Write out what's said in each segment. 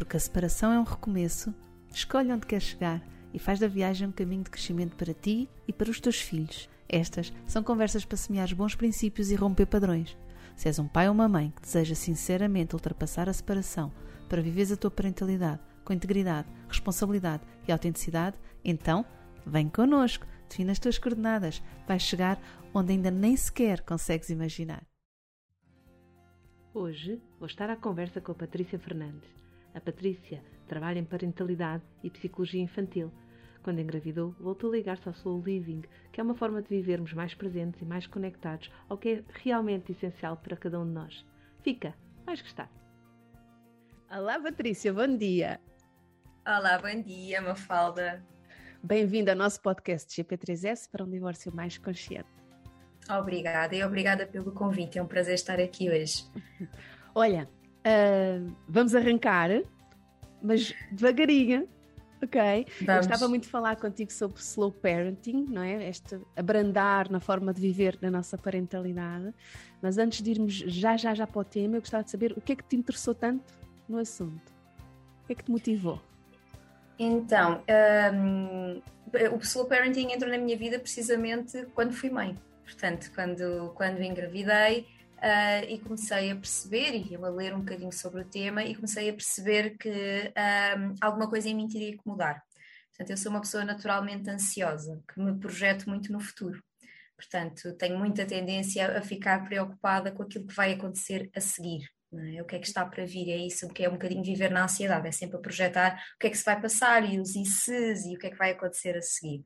Porque a separação é um recomeço, escolhe onde quer chegar e faz da viagem um caminho de crescimento para ti e para os teus filhos. Estas são conversas para semear bons princípios e romper padrões. Se és um pai ou uma mãe que deseja sinceramente ultrapassar a separação para viveres a tua parentalidade com integridade, responsabilidade e autenticidade, então vem connosco, defina as tuas coordenadas, vais chegar onde ainda nem sequer consegues imaginar. Hoje vou estar à conversa com a Patrícia Fernandes. A Patrícia trabalha em parentalidade e psicologia infantil. Quando engravidou, voltou a ligar-se ao Soul Living, que é uma forma de vivermos mais presentes e mais conectados ao que é realmente essencial para cada um de nós. Fica, vais gostar. Olá, Patrícia, bom dia. Olá, bom dia, Mafalda. Bem-vinda ao nosso podcast GP3S para um divórcio mais consciente. Obrigada e obrigada pelo convite, é um prazer estar aqui hoje. Olha, uh, vamos arrancar, mas devagarinho, ok? Vamos. Eu gostava muito de falar contigo sobre slow parenting, não é? Este abrandar na forma de viver na nossa parentalidade. Mas antes de irmos já, já, já para o tema, eu gostava de saber o que é que te interessou tanto no assunto? O que é que te motivou? Então, um, o slow parenting entrou na minha vida precisamente quando fui mãe. Portanto, quando, quando engravidei uh, e comecei a perceber, e eu a ler um bocadinho sobre o tema, e comecei a perceber que um, alguma coisa em mim teria que mudar. Portanto, eu sou uma pessoa naturalmente ansiosa, que me projeto muito no futuro. Portanto, tenho muita tendência a ficar preocupada com aquilo que vai acontecer a seguir. É? O que é que está para vir? É isso que é um bocadinho viver na ansiedade, é sempre a projetar o que é que se vai passar e os ICs e o que é que vai acontecer a seguir.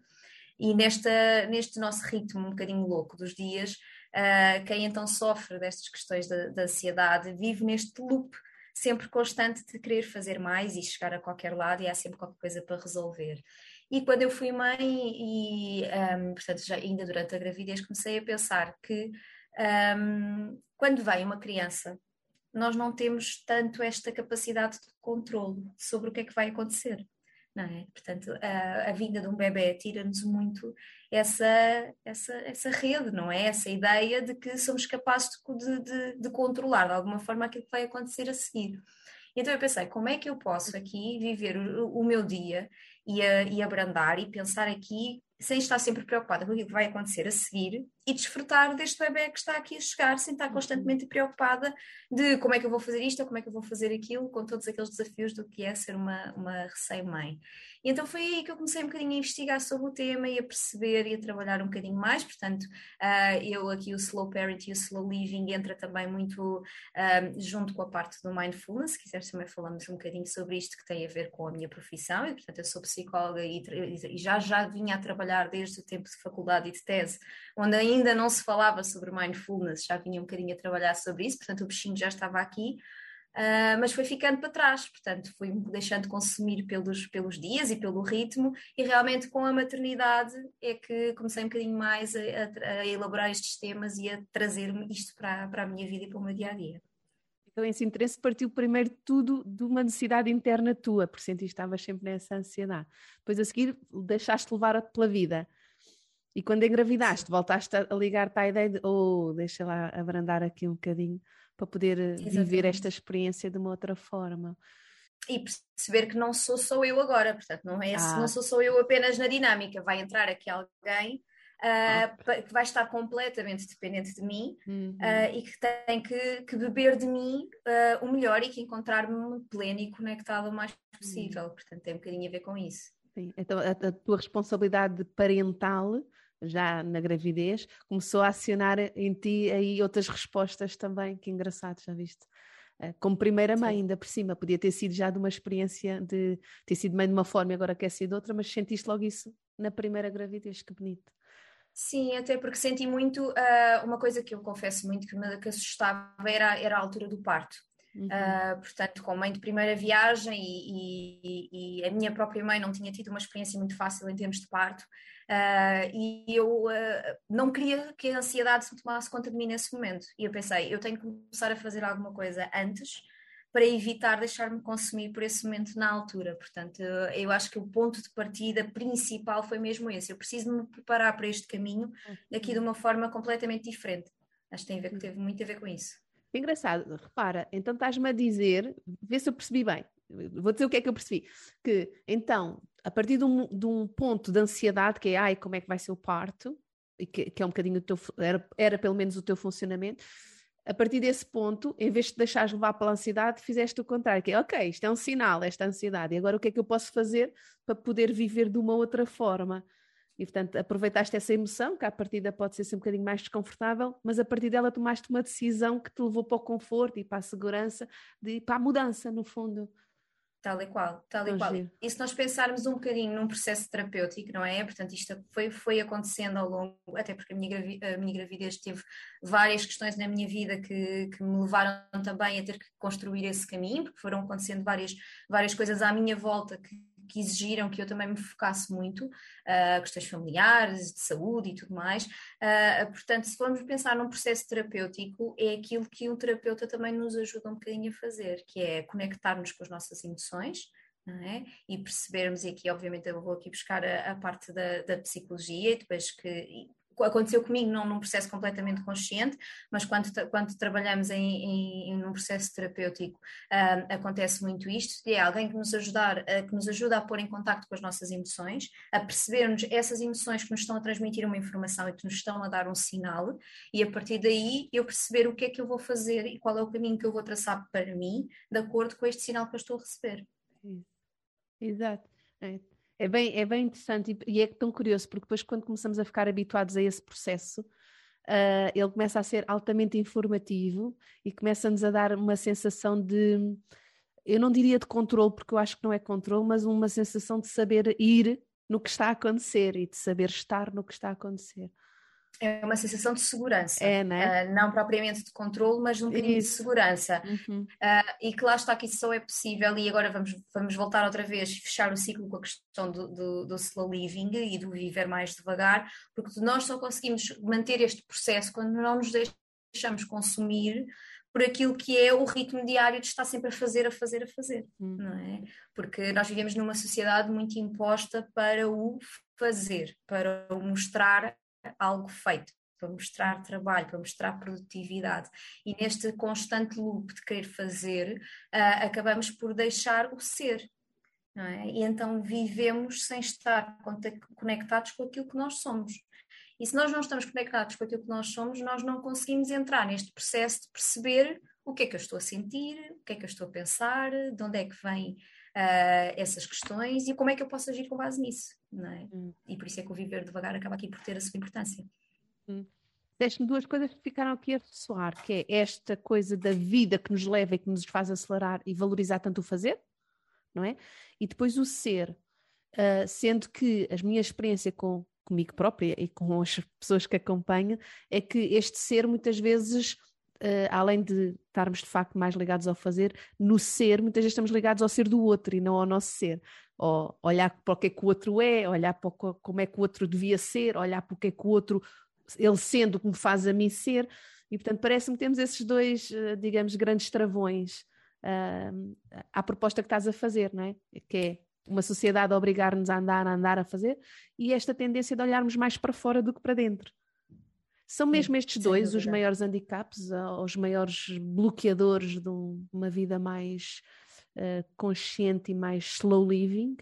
E nesta, neste nosso ritmo um bocadinho louco dos dias, uh, quem então sofre destas questões da, da ansiedade vive neste loop sempre constante de querer fazer mais e chegar a qualquer lado e há sempre qualquer coisa para resolver. E quando eu fui mãe e, um, portanto, já ainda durante a gravidez comecei a pensar que um, quando vem uma criança nós não temos tanto esta capacidade de controle sobre o que é que vai acontecer. É? Portanto, a, a vinda de um bebê tira-nos muito essa, essa, essa rede, não é? Essa ideia de que somos capazes de, de, de controlar de alguma forma aquilo que vai acontecer a seguir. Então eu pensei, como é que eu posso aqui viver o, o meu dia e, a, e abrandar e pensar aqui sem estar sempre preocupada com aquilo que vai acontecer a seguir e desfrutar deste bebê que está aqui a chegar, sem estar uhum. constantemente preocupada de como é que eu vou fazer isto ou como é que eu vou fazer aquilo, com todos aqueles desafios do que é ser uma, uma recém-mãe. E então foi aí que eu comecei um bocadinho a investigar sobre o tema e a perceber e a trabalhar um bocadinho mais, portanto, uh, eu aqui o Slow Parent e o Slow Living entra também muito uh, junto com a parte do Mindfulness, se quiseres também falamos um bocadinho sobre isto que tem a ver com a minha profissão, e portanto eu sou psicóloga e, e já já vinha a trabalhar desde o tempo de faculdade e de tese, onde ainda não se falava sobre Mindfulness, já vinha um bocadinho a trabalhar sobre isso, portanto o bichinho já estava aqui, Uh, mas foi ficando para trás, portanto, fui me deixando consumir pelos, pelos dias e pelo ritmo, e realmente com a maternidade é que comecei um bocadinho mais a, a, a elaborar estes temas e a trazer-me isto para, para a minha vida e para o meu dia a dia. Então, esse interesse partiu primeiro de tudo de uma necessidade interna tua, por sentir que estavas sempre nessa ansiedade. Depois, a seguir, deixaste levar pela vida. E quando engravidaste, voltaste a ligar-te à ideia de, oh, deixa lá abrandar aqui um bocadinho para poder eh, Exatamente. viver esta experiência de uma outra forma. E perceber que não sou só eu agora, portanto, não, é, ah. não sou só eu apenas na dinâmica, vai entrar aqui alguém uh, que vai estar completamente dependente de mim uhum. uh, e que tem que, que beber de mim uh, o melhor e que encontrar-me pleno e conectado o mais possível. Uhum. Portanto, tem um bocadinho a ver com isso. Sim. Então, a, a tua responsabilidade parental já na gravidez, começou a acionar em ti aí outras respostas também, que engraçado, já viste? Eh, como primeira mãe, Sim. ainda por cima, podia ter sido já de uma experiência de ter sido mãe de uma forma e agora quer ser de outra, mas sentiste logo isso na primeira gravidez, que bonito. Sim, até porque senti muito, uh, uma coisa que eu confesso muito que me que assustava era, era a altura do parto. Uhum. Uh, portanto, com mãe de primeira viagem e, e, e, a minha própria mãe não tinha tido uma experiência muito fácil em termos de parto, uh, e eu uh, não queria que a ansiedade se tomasse conta de mim nesse momento. E eu pensei, eu tenho que começar a fazer alguma coisa antes para evitar deixar-me consumir por esse momento na altura. Portanto, eu acho que o ponto de partida principal foi mesmo esse. Eu preciso me preparar para este caminho daqui de uma forma completamente diferente. Acho que tem a ver, teve muito a ver com isso. Engraçado, repara, então estás-me a dizer, vê se eu percebi bem, vou dizer o que é que eu percebi. Que então, a partir de um, de um ponto de ansiedade, que é ai, como é que vai ser o parto, e que, que é um bocadinho o teu, era, era pelo menos o teu funcionamento, a partir desse ponto, em vez de deixares levar pela ansiedade, fizeste o contrário, que é ok, isto é um sinal, esta ansiedade, e agora o que é que eu posso fazer para poder viver de uma outra forma? E portanto, aproveitaste essa emoção, que à partida pode ser um bocadinho mais desconfortável, mas a partir dela tomaste uma decisão que te levou para o conforto e para a segurança, de, para a mudança, no fundo. Tal e qual, tal e qual. E se nós pensarmos um bocadinho num processo terapêutico, não é? Portanto, isto foi, foi acontecendo ao longo, até porque a minha, a minha gravidez teve várias questões na minha vida que, que me levaram também a ter que construir esse caminho, porque foram acontecendo várias, várias coisas à minha volta que que exigiram que eu também me focasse muito, uh, questões familiares, de saúde e tudo mais. Uh, portanto, se formos pensar num processo terapêutico, é aquilo que um terapeuta também nos ajuda um bocadinho a fazer, que é conectar-nos com as nossas emoções, é? E percebermos, e aqui obviamente eu vou aqui buscar a, a parte da, da, psicologia, e depois que aconteceu comigo não num processo completamente consciente, mas quando, quando trabalhamos em, em, em um processo terapêutico acontece muito isto, é alguém que nos, ajudar, uh, que nos ajuda a pôr em contato com as nossas emoções, a percebermos essas emoções que nos estão a transmitir uma informação e que nos estão a dar um sinal, e a partir daí eu perceber o que é que eu vou fazer e qual é o caminho que eu vou traçar para mim, de acordo com este sinal que eu estou a receber. Exato. É é bem, é bem interessante e, e é tão curioso, porque depois, quando começamos a ficar habituados a esse processo, uh, ele começa a ser altamente informativo e começa-nos a dar uma sensação de, eu não diria de controle, porque eu acho que não é controle, mas uma sensação de saber ir no que está a acontecer e de saber estar no que está a acontecer é uma sensação de segurança, é, né? uh, não propriamente de controle, mas de um bocadinho de segurança. Uhum. Uh, e que lá está que isso só é possível, e agora vamos, vamos voltar outra vez e fechar o ciclo com a questão do, do, do, slow living e do viver mais devagar, porque nós só conseguimos manter este processo quando não nos deixamos consumir por aquilo que é o ritmo diário de estar sempre a fazer, a fazer, a fazer, uhum. não é? Porque nós vivemos numa sociedade muito imposta para o fazer, para o mostrar algo feito, para mostrar trabalho, para mostrar produtividade. E neste constante loop de querer fazer, uh, acabamos por deixar o ser. É? E então vivemos sem estar conectados com aquilo que nós somos. E se nós não estamos conectados com aquilo que nós somos, nós não conseguimos entrar neste processo de perceber o que é que eu estou a sentir, o que é que eu estou a pensar, de onde é que vem uh, essas questões e como é que eu posso agir com base nisso, não é? Hum. E por isso é que o viver devagar acaba aqui por ter a sua importância. Hum. Deste-me duas coisas que ficaram aqui a ressoar, que é esta coisa da vida que nos leva e que nos faz acelerar e valorizar tanto o fazer, não é? E depois o ser, uh, sendo que a minha experiência com comigo própria e com as pessoas que acompanho é que este ser muitas vezes uh, além de estarmos de facto mais ligados ao fazer, no ser, muitas vezes estamos ligados ao ser do outro e não ao nosso ser. Ou olhar para o que é que o outro é, olhar para como é que o outro devia ser, olhar para o que é que o outro, ele sendo, como faz a mim ser. E portanto parece-me que temos esses dois, uh, digamos, grandes travões uh, à proposta que estás a fazer, não é? Que é uma sociedade a obrigar-nos a andar, a andar, a fazer, e esta tendência de olharmos mais para fora do que para dentro. São mesmo estes dois os maiores handicaps, os maiores bloqueadores de uma vida mais uh, consciente e mais slow living?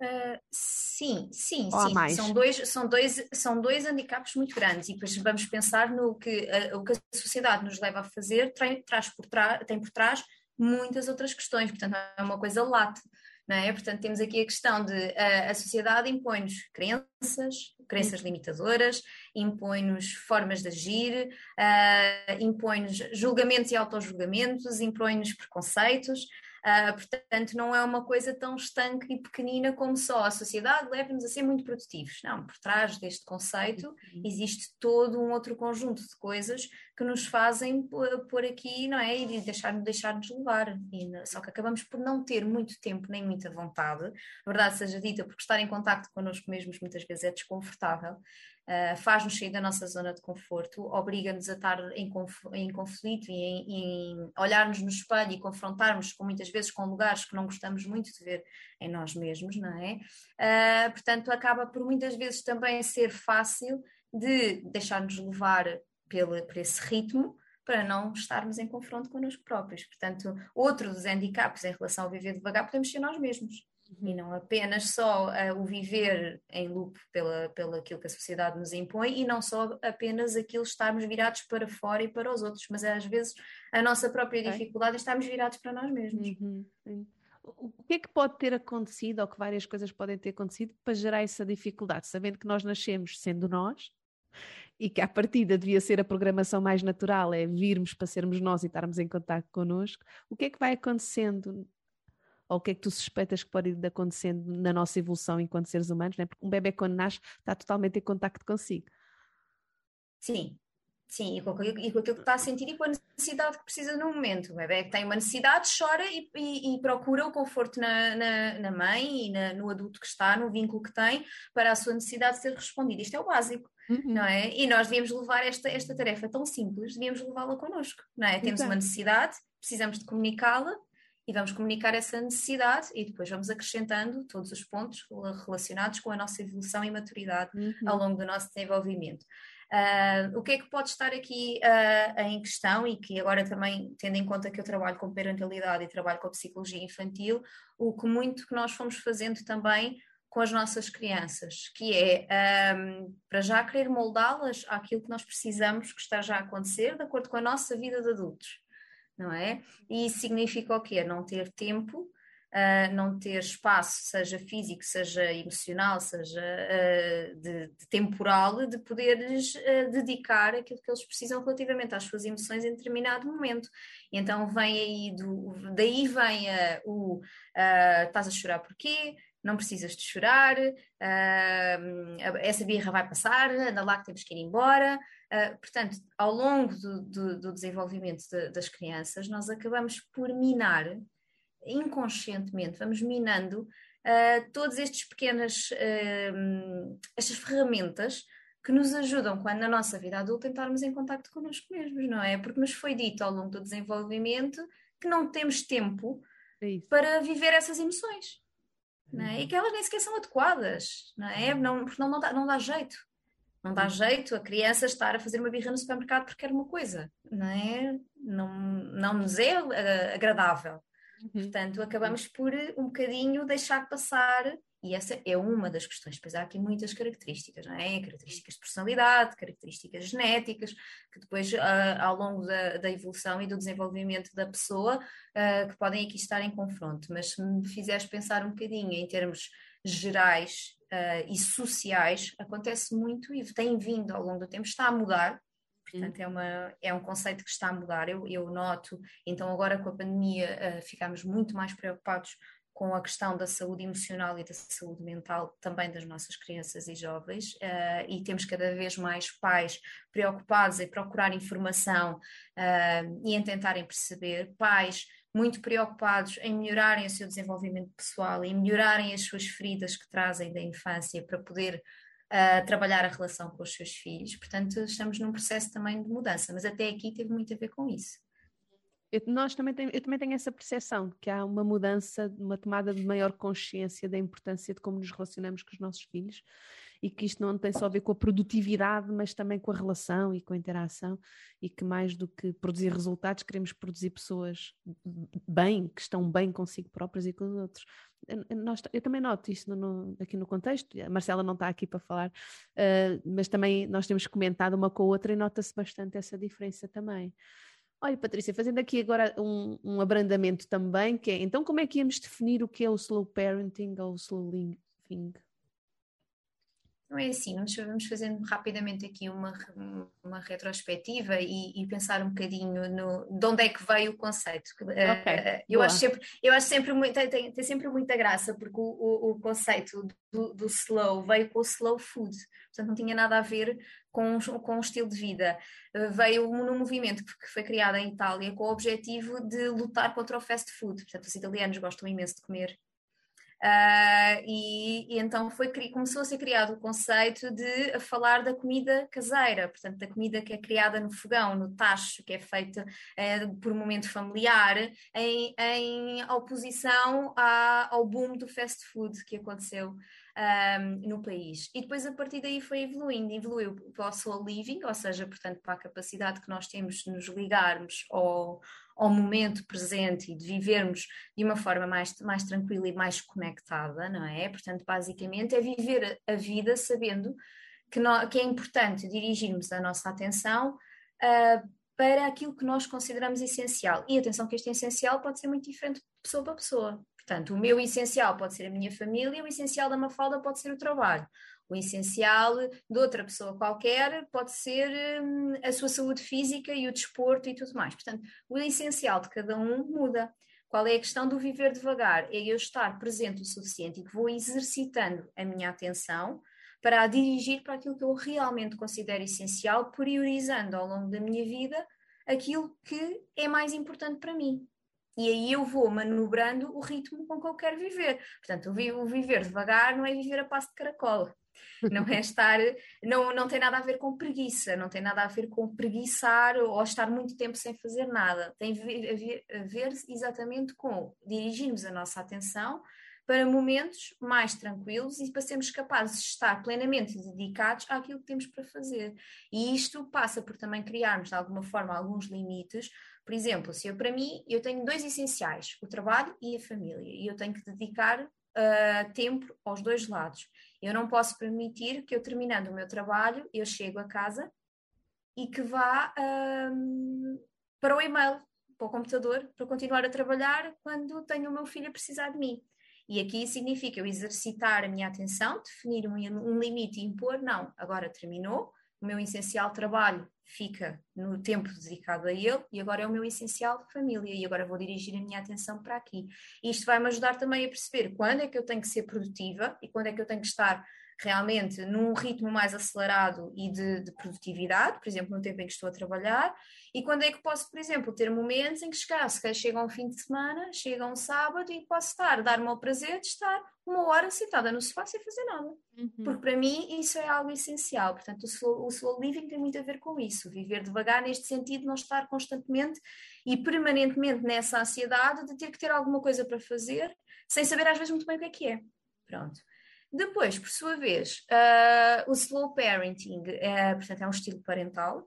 Uh, sim, sim, Ou sim. São dois, são, dois, são dois handicaps muito grandes. E depois vamos pensar no que, uh, o que a sociedade nos leva a fazer, tem, traz por tem por trás muitas outras questões, portanto é uma coisa late não é? Portanto, temos aqui a questão de a, a sociedade impõe-nos crenças, crenças limitadoras, impõe-nos formas de agir, uh, impõe-nos julgamentos e autojulgamentos, impõe-nos preconceitos, Uh, portanto, não é uma coisa tão estanque e pequenina como só a sociedade leva-nos a ser muito produtivos. Não, por trás deste conceito uhum. existe todo um outro conjunto de coisas que nos fazem por aqui, não é? E deixar-nos deixar levar. E, só que acabamos por não ter muito tempo nem muita vontade, verdade seja dita, porque estar em contato connosco mesmos muitas vezes é desconfortável uh, faz-nos sair da nossa zona de conforto, obriga-nos a estar em, conf em conflito e em, em olharmos no espelho e confrontarmos com, muitas vezes com lugares que não gostamos muito de ver em nós mesmos, não é? Uh, portanto, acaba por muitas vezes também ser fácil de deixar-nos levar pelo, por esse ritmo, para não estarmos em confronto connosco próprios. Portanto, outro dos handicaps em relação ao viver devagar podemos ser nós mesmos. Uhum. E não apenas só uh, o viver em loop pela, pela aquilo que a sociedade nos impõe e não só apenas aquilo estarmos virados para fora e para os outros, mas é às vezes a nossa própria dificuldade estarmos virados para nós mesmos. Uhum. O que é que pode ter acontecido, ou que várias coisas podem ter acontecido, para gerar essa dificuldade, sabendo que nós nascemos sendo nós e que à partida devia ser a programação mais natural, é virmos para sermos nós e estarmos em contato connosco, o que é que vai acontecendo? Ou o que é que tu suspeitas que pode ir acontecendo na nossa evolução enquanto seres humanos? Né? Porque um bebê quando nasce está totalmente em contacto consigo. Sim, Sim, e com, aquilo, e com aquilo que está a sentir e com a necessidade que precisa no momento. O bebê que tem uma necessidade chora e, e, e procura o conforto na, na, na mãe e na, no adulto que está, no vínculo que tem, para a sua necessidade ser respondida. Isto é o básico, uhum. não é? E nós devíamos levar esta, esta tarefa tão simples, devíamos levá-la connosco, não é? Temos uma necessidade, precisamos de comunicá-la e vamos comunicar essa necessidade e depois vamos acrescentando todos os pontos relacionados com a nossa evolução e maturidade uhum. ao longo do nosso desenvolvimento. Uh, o que é que pode estar aqui uh, em questão e que agora também, tendo em conta que eu trabalho com parentalidade e trabalho com psicologia infantil, o que muito que nós fomos fazendo também com as nossas crianças, que é um, para já querer moldá-las àquilo que nós precisamos que está já a acontecer, de acordo com a nossa vida de adultos, não é? E isso significa o quê? Não ter tempo uh, não ter espaço, seja físico, seja emocional, seja uh, de, de, temporal, de poderes uh, dedicar aquilo que eles precisam relativamente às suas emoções em determinado momento. E então vem aí, do, daí vem o estás a chorar porquê? não precisas de chorar, uh, essa birra vai passar, anda lá que temos que ir embora. Uh, portanto, ao longo do, do, do desenvolvimento de, das crianças, nós acabamos por minar inconscientemente, vamos minando uh, todas estas pequenas uh, estas ferramentas que nos ajudam quando na nossa vida adulta entrarmos em contato connosco mesmos, não é? Porque nos foi dito ao longo do desenvolvimento que não temos tempo é para viver essas emoções. Não é? E que elas nem sequer são adequadas, não é? Não, porque não, não, dá, não dá jeito. Não dá jeito a criança estar a fazer uma birra no supermercado porque quer uma coisa, não é? Não, não nos é uh, agradável. Uhum. Portanto, acabamos por um bocadinho deixar passar, e essa é uma das questões, pois há aqui muitas características, não é? Características de personalidade, características genéticas, que depois, uh, ao longo da, da, evolução e do desenvolvimento da pessoa, uh, que podem aqui estar em confronto. Mas se me fizeres pensar um bocadinho em termos gerais uh, e sociais, acontece muito e tem vindo ao longo do tempo, está a mudar, Portanto, é, uma, é um conceito que está a mudar, eu, eu noto. Então, agora com a pandemia, uh, ficámos muito mais preocupados com a questão da saúde emocional e da saúde mental também das nossas crianças e jovens, uh, e temos cada vez mais pais preocupados em procurar informação uh, e em tentarem perceber, pais muito preocupados em melhorarem o seu desenvolvimento pessoal e melhorarem as suas feridas que trazem da infância para poder a trabalhar a relação com os seus filhos. Portanto, estamos num processo também de mudança, mas até aqui teve muito a ver com isso. Eu, nós também tem, eu também tenho essa percepção que há uma mudança, uma tomada de maior consciência da importância de como nos relacionamos com os nossos filhos e que isto não tem só a ver com a produtividade, mas também com a relação e com a interação e que mais do que produzir resultados, queremos produzir pessoas bem, que estão bem consigo próprias e com os outros nós, eu também noto isso no, aqui no contexto, a Marcela não está aqui para falar, uh, mas também nós temos comentado uma com a outra e nota-se bastante essa diferença também. Olha, Patrícia, fazendo aqui agora um, um, abrandamento também, que é, então como é que íamos definir o que é o slow parenting ou o slow living? Não é assim, nós vamos fazendo rapidamente aqui uma, uma retrospectiva e, e, pensar um bocadinho no, de onde é que veio o conceito. Eh, okay, uh, eu, acho sempre, eu acho sempre muito, tem, tem sempre muita graça, porque o, o, o conceito do, do, slow veio com o slow food, portanto não tinha nada a ver com, com o estilo de vida. Uh, veio num movimento que foi criado em Itália com o objetivo de lutar contra o fast food, portanto os italianos gostam imenso de comer Uh, e, e, então foi, começou a ser criado o conceito de falar da comida caseira, portanto, da comida que é criada no fogão, no tacho, que é feita uh, por um momento familiar, em, em oposição à, ao boom do fast food que aconteceu um, no país. E depois a partir daí foi evoluindo, evoluiu para o soul living, ou seja, portanto, para a capacidade que nós temos de nos ligarmos ao, ao momento presente e de vivermos de uma forma mais, mais tranquila e mais conectada, não é? Portanto, basicamente é viver a vida sabendo que, no, que é importante dirigirmos a nossa atenção uh, para aquilo que nós consideramos essencial. E atenção que este essencial pode ser muito diferente de pessoa para pessoa. Portanto, o meu essencial pode ser a minha família, o essencial da Mafalda pode ser o trabalho. O essencial de outra pessoa qualquer pode ser hum, a sua saúde física e o desporto e tudo mais. Portanto, o essencial de cada um muda. Qual é a questão do viver devagar? É eu estar presente o suficiente e que vou exercitando a minha atenção para a dirigir para aquilo que eu realmente considero essencial, priorizando ao longo da minha vida aquilo que é mais importante para mim. E aí eu vou manobrando o ritmo com que eu quero viver. Portanto, o viver devagar não é viver a passo de caracol. Não é estar, não, não tem nada a ver com preguiça, não tem nada a ver com preguiçar ou estar muito tempo sem fazer nada. Tem a ver, a ver exatamente com dirigirmos a nossa atenção para momentos mais tranquilos e para sermos capazes de estar plenamente dedicados àquilo que temos para fazer. E isto passa por também criarmos, de alguma forma, alguns limites por exemplo, se eu para mim eu tenho dois essenciais, o trabalho e a família, e eu tenho que dedicar uh, tempo aos dois lados. Eu não posso permitir que eu terminando o meu trabalho eu chego a casa e que vá um, para o e-mail, para o computador, para continuar a trabalhar quando tenho o meu filho a precisar de mim. E aqui significa eu exercitar a minha atenção, definir um, um limite e impor, não, agora terminou, o meu essencial trabalho fica no tempo dedicado a ele e agora é o meu essencial família e agora vou dirigir a minha atenção para aqui. E isto vai-me ajudar também a perceber quando é que eu tenho que ser produtiva e quando é que eu tenho que estar realmente num ritmo mais acelerado e de, de, produtividade, por exemplo, no tempo em que estou a trabalhar, e quando é que posso, por exemplo, ter momentos em que chegar, se chega um fim de semana, chega um sábado e posso estar, dar-me ao prazer de estar uma hora sentada no sofá sem fazer nada. Uhum. Porque para mim isso é algo essencial. Portanto, o slow, o slow living tem muito a ver com isso. Viver devagar neste sentido, não estar constantemente e permanentemente nessa ansiedade de ter que ter alguma coisa para fazer, sem saber às vezes muito bem o que é que é. Pronto. Depois, por sua vez, uh, o slow parenting, uh, portanto, é um estilo parental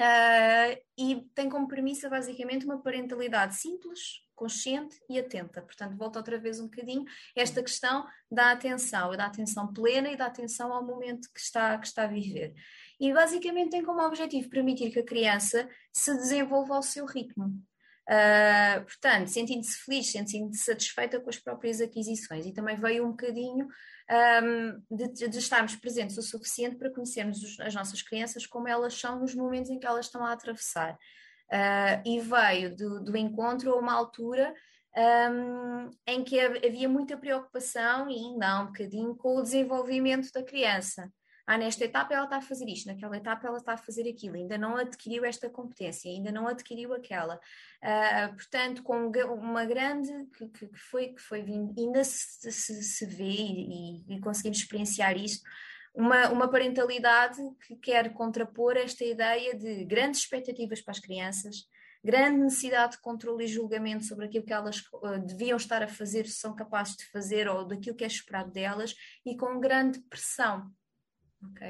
uh, e tem como premissa basicamente uma parentalidade simples, consciente e atenta. Portanto, volta outra vez um bocadinho esta questão da atenção, da atenção plena e da atenção ao momento que está, que está a viver. E basicamente tem como objetivo permitir que a criança se desenvolva ao seu ritmo. Uh, portanto, sentindo-se feliz, sentindo-se satisfeita com as próprias aquisições. E também veio um bocadinho um, de, de, estarmos presentes o suficiente para conhecermos os, as nossas crianças como elas são nos momentos em que elas estão a atravessar. Uh, e veio do, do, encontro a uma altura um, em que havia muita preocupação e ainda há um bocadinho com o desenvolvimento da criança ah, nesta etapa ela está a fazer isto, naquela etapa ela está a fazer aquilo, ainda não adquiriu esta competência, ainda não adquiriu aquela. Uh, portanto, com uma grande que, que, foi, que foi vindo, ainda se, se, se vê e, e, conseguimos experienciar isto, uma, uma parentalidade que quer contrapor esta ideia de grandes expectativas para as crianças, grande necessidade de controle e julgamento sobre aquilo que elas uh, deviam estar a fazer, se são capazes de fazer ou daquilo que é esperado delas, e com grande pressão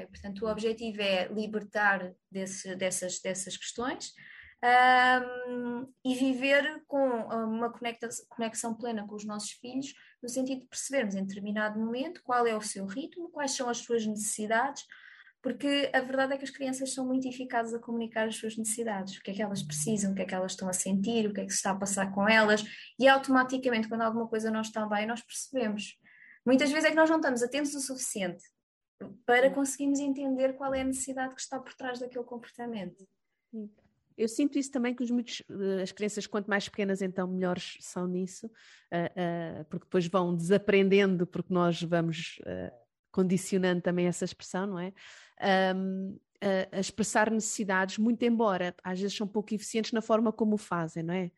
Portanto o objetivo é libertar desse, dessas, dessas questões um, e viver com uma conexão, conexão plena com os nossos filhos, no sentido de percebermos em determinado momento qual é o seu ritmo, quais são as suas necessidades, porque a verdade é que as crianças são muito eficazes a comunicar as suas necessidades, o que é que elas precisam, o que é que elas estão a sentir, o que é que se está a passar com elas, e automaticamente, quando alguma coisa não está bem, nós percebemos. Muitas vezes é que nós não estamos atentos o suficiente para conseguirmos entender qual é a necessidade que está por trás daquele comportamento. Eu sinto isso também que eh, as crianças, quanto mais pequenas, então melhores são nisso, uh, uh, porque depois vão desaprendendo, porque nós vamos condicionando também essa expressão, não é? A expressar necessidades, muito embora às vezes são pouco eficientes na forma como o fazem, não é?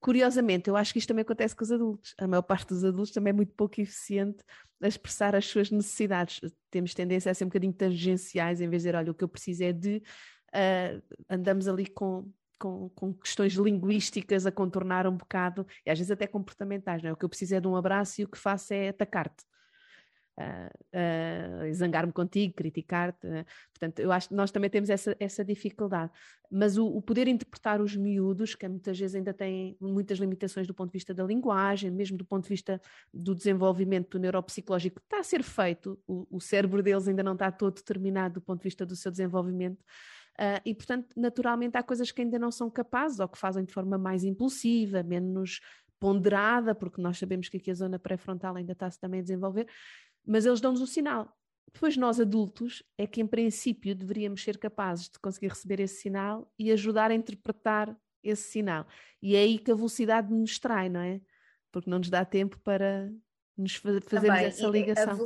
Curiosamente, eu acho que isto também acontece com os adultos. A maior parte dos adultos também é muito pouco eficiente a expressar as suas necessidades. Temos tendência a ser um bocadinho tangenciais, em vez de dizer, olha, o que eu preciso é de. Uh, andamos ali com, com, com, questões linguísticas a contornar um bocado, e às vezes até comportamentais, não é? O que eu preciso é de um abraço e o que faço é atacar-te uh, zangar-me contigo, criticar-te. Uh, portanto, eu acho que nós também temos essa, essa dificuldade. Mas o, o, poder interpretar os miúdos, que muitas vezes ainda têm muitas limitações do ponto de vista da linguagem, mesmo do ponto de vista do desenvolvimento neuropsicológico está a ser feito, o, o cérebro deles ainda não está todo determinado do ponto de vista do seu desenvolvimento. Uh, e, portanto, naturalmente há coisas que ainda não são capazes ou que fazem de forma mais impulsiva, menos ponderada, porque nós sabemos que aqui a zona pré-frontal ainda está-se também a desenvolver, mas eles dão-nos o sinal. Depois nós adultos é que em princípio deveríamos ser capazes de conseguir receber esse sinal e ajudar a interpretar esse sinal. E é aí que a velocidade nos trai, não é? Porque não nos dá tempo para nos fazermos Também, essa ligação.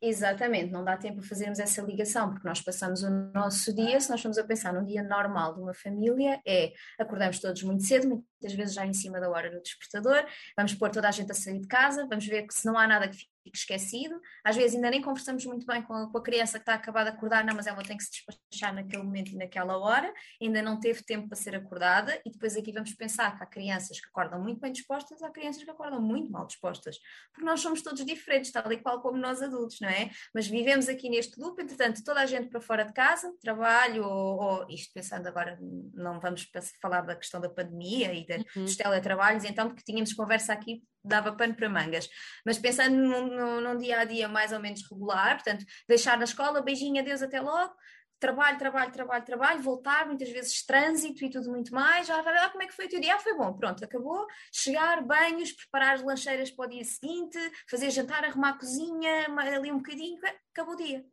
Exatamente, não dá tempo para fazermos essa ligação, porque nós passamos o nosso dia, se nós formos a pensar num dia normal de uma família, é acordamos todos muito cedo, muitas vezes já em cima da hora do despertador, vamos pôr toda a gente a sair de casa, vamos ver se não há nada que fique esquecido. Às vezes ainda nem conversamos muito bem com a, com a criança que está acabada de acordar, não, mas ela tem que se despachar naquele momento e naquela hora, ainda não teve tempo para ser acordada, e depois aqui vamos pensar que há crianças que acordam muito bem dispostas, há crianças que acordam muito mal dispostas, porque nós somos todos diferentes, tal e qual como nós adultos, não é? Mas vivemos aqui neste loop, entretanto, toda a gente para fora de casa, trabalho, ou, ou isto pensando agora, não vamos falar da questão da pandemia e de, uhum. dos teletrabalhos, então, porque tínhamos conversa aqui dava pano para mangas. Mas pensando num, num, num, dia a dia mais ou menos regular, portanto, deixar na escola, beijinho, adeus, até logo, trabalho, trabalho, trabalho, trabalho, voltar, muitas vezes trânsito e tudo muito mais. Ah, ah, como é que foi o teu dia? Ah, foi bom, pronto, acabou. Chegar, banhos, preparar as lancheiras para o dia seguinte, fazer jantar, arrumar a cozinha, ali um bocadinho, acabou o dia.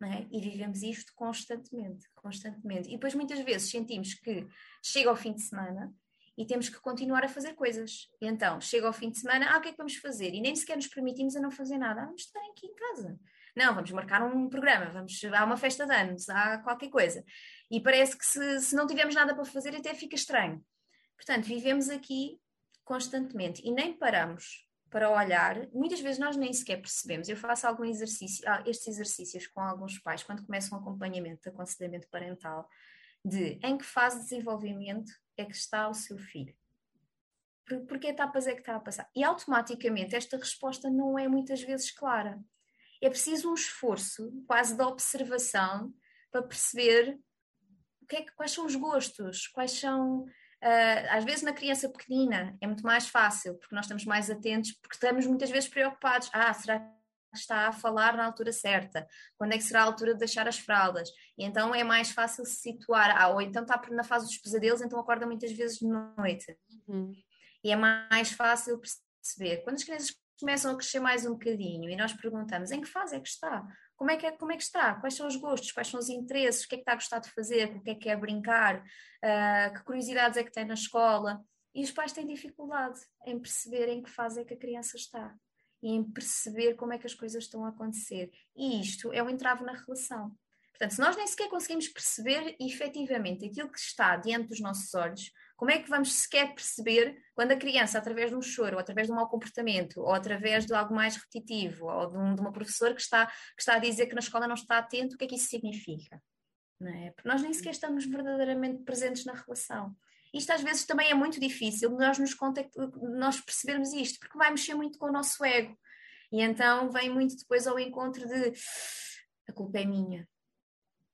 É? E vivemos isto constantemente, constantemente. E depois muitas vezes sentimos que chega ao fim de semana e temos que continuar a fazer coisas. E então, chega ao fim de semana, ah, o que é que vamos fazer? E nem sequer nos permitimos a não fazer nada. Ah, vamos estar aqui em casa. Não, vamos marcar um programa, vamos, há uma festa de anos, há qualquer coisa. E parece que se, se não tivermos nada para fazer, até fica estranho. Portanto, vivemos aqui constantemente e nem paramos para olhar. Muitas vezes nós nem sequer percebemos. Eu faço algum exercício, ah, estes exercícios com alguns pais, quando começam um acompanhamento de aconselhamento parental, de em que fase de desenvolvimento é que está o seu filho? Por, por que etapas é que está a passar? E automaticamente esta resposta não é muitas vezes clara. É preciso um esforço, quase de observação, para perceber é que, quais são os gostos, quais são. Uh, às vezes na criança pequenina é muito mais fácil, porque nós estamos mais atentos, porque estamos muitas vezes preocupados. Ah, será está a falar na altura certa, quando é que será a altura de deixar as fraldas. E então é mais fácil se situar, ah, ou então está na fase dos pesadelos, então acorda muitas vezes de noite. Uhum. E é mais fácil perceber. Quando as crianças começam a crescer mais um bocadinho e nós perguntamos em que fase é que está? Como é que, é, como é que está? Quais são os gostos? Quais são os interesses? O que é que está a gostar de fazer? O que é que é brincar? Uh, que curiosidades é que tem na escola? E os pais têm dificuldade em perceber em que fase é que a criança está e em perceber como é que as coisas estão a acontecer. E isto é um entrave na relação. Portanto, se nós nem sequer conseguimos perceber efetivamente aquilo que está diante dos nossos olhos, como é que vamos sequer perceber quando a criança, através de um choro, ou através de um mau comportamento, ou através de algo mais repetitivo, ou de, um, de uma professora que está, que está a dizer que na escola não está atento, o que é que isso significa? Não é? Porque nós nem sequer estamos verdadeiramente presentes na relação. Isto às vezes também é muito difícil nós nos nós percebermos isto, porque vai mexer muito com o nosso ego. E então vem muito depois ao encontro de a culpa é minha.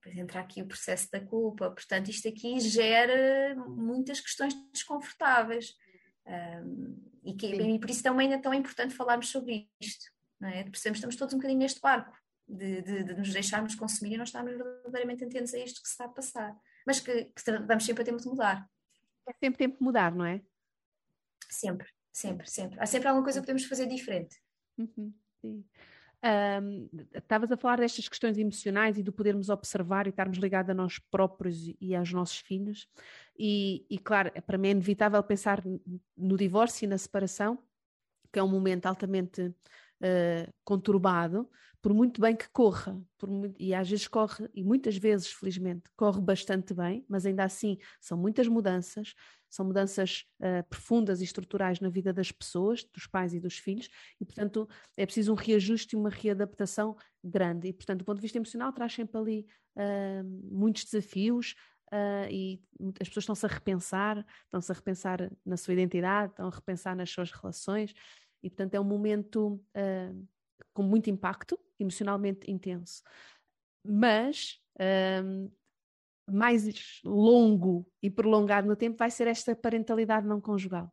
Depois entra aqui o processo da culpa. Portanto, isto aqui gera muitas questões desconfortáveis. Um, e, que, e por isso também é tão importante falarmos sobre isto. Não é? Percebemos que estamos todos um bocadinho neste barco. De, de, de, nos deixarmos consumir e não estarmos verdadeiramente atentos a isto que se está a passar. Mas que, que vamos sempre a tempo de mudar. É sempre tempo de mudar, não é? Sempre, sempre, sempre. Há sempre alguma coisa que podemos fazer diferente. Uhum, sim. Estavas um, a falar destas questões emocionais e do podermos observar e estarmos ligados a nós próprios e aos nossos filhos. E, e, claro, para mim é inevitável pensar no divórcio e na separação, que é um momento altamente uh, conturbado, por muito bem que corra, muito, e às vezes corre, e muitas vezes, felizmente, corre bastante bem, mas ainda assim são muitas mudanças, são mudanças uh, profundas e estruturais na vida das pessoas, dos pais e dos filhos, e portanto é preciso um reajuste e uma readaptação grande. E portanto, do ponto de vista emocional, traz sempre ali uh, muitos desafios. Uh, e as pessoas estão-se a repensar, estão-se a repensar na sua identidade, estão a repensar nas suas relações, e portanto é um momento com muito impacto, emocionalmente intenso. Mas um, mais longo e prolongado no tempo vai ser esta parentalidade não conjugal.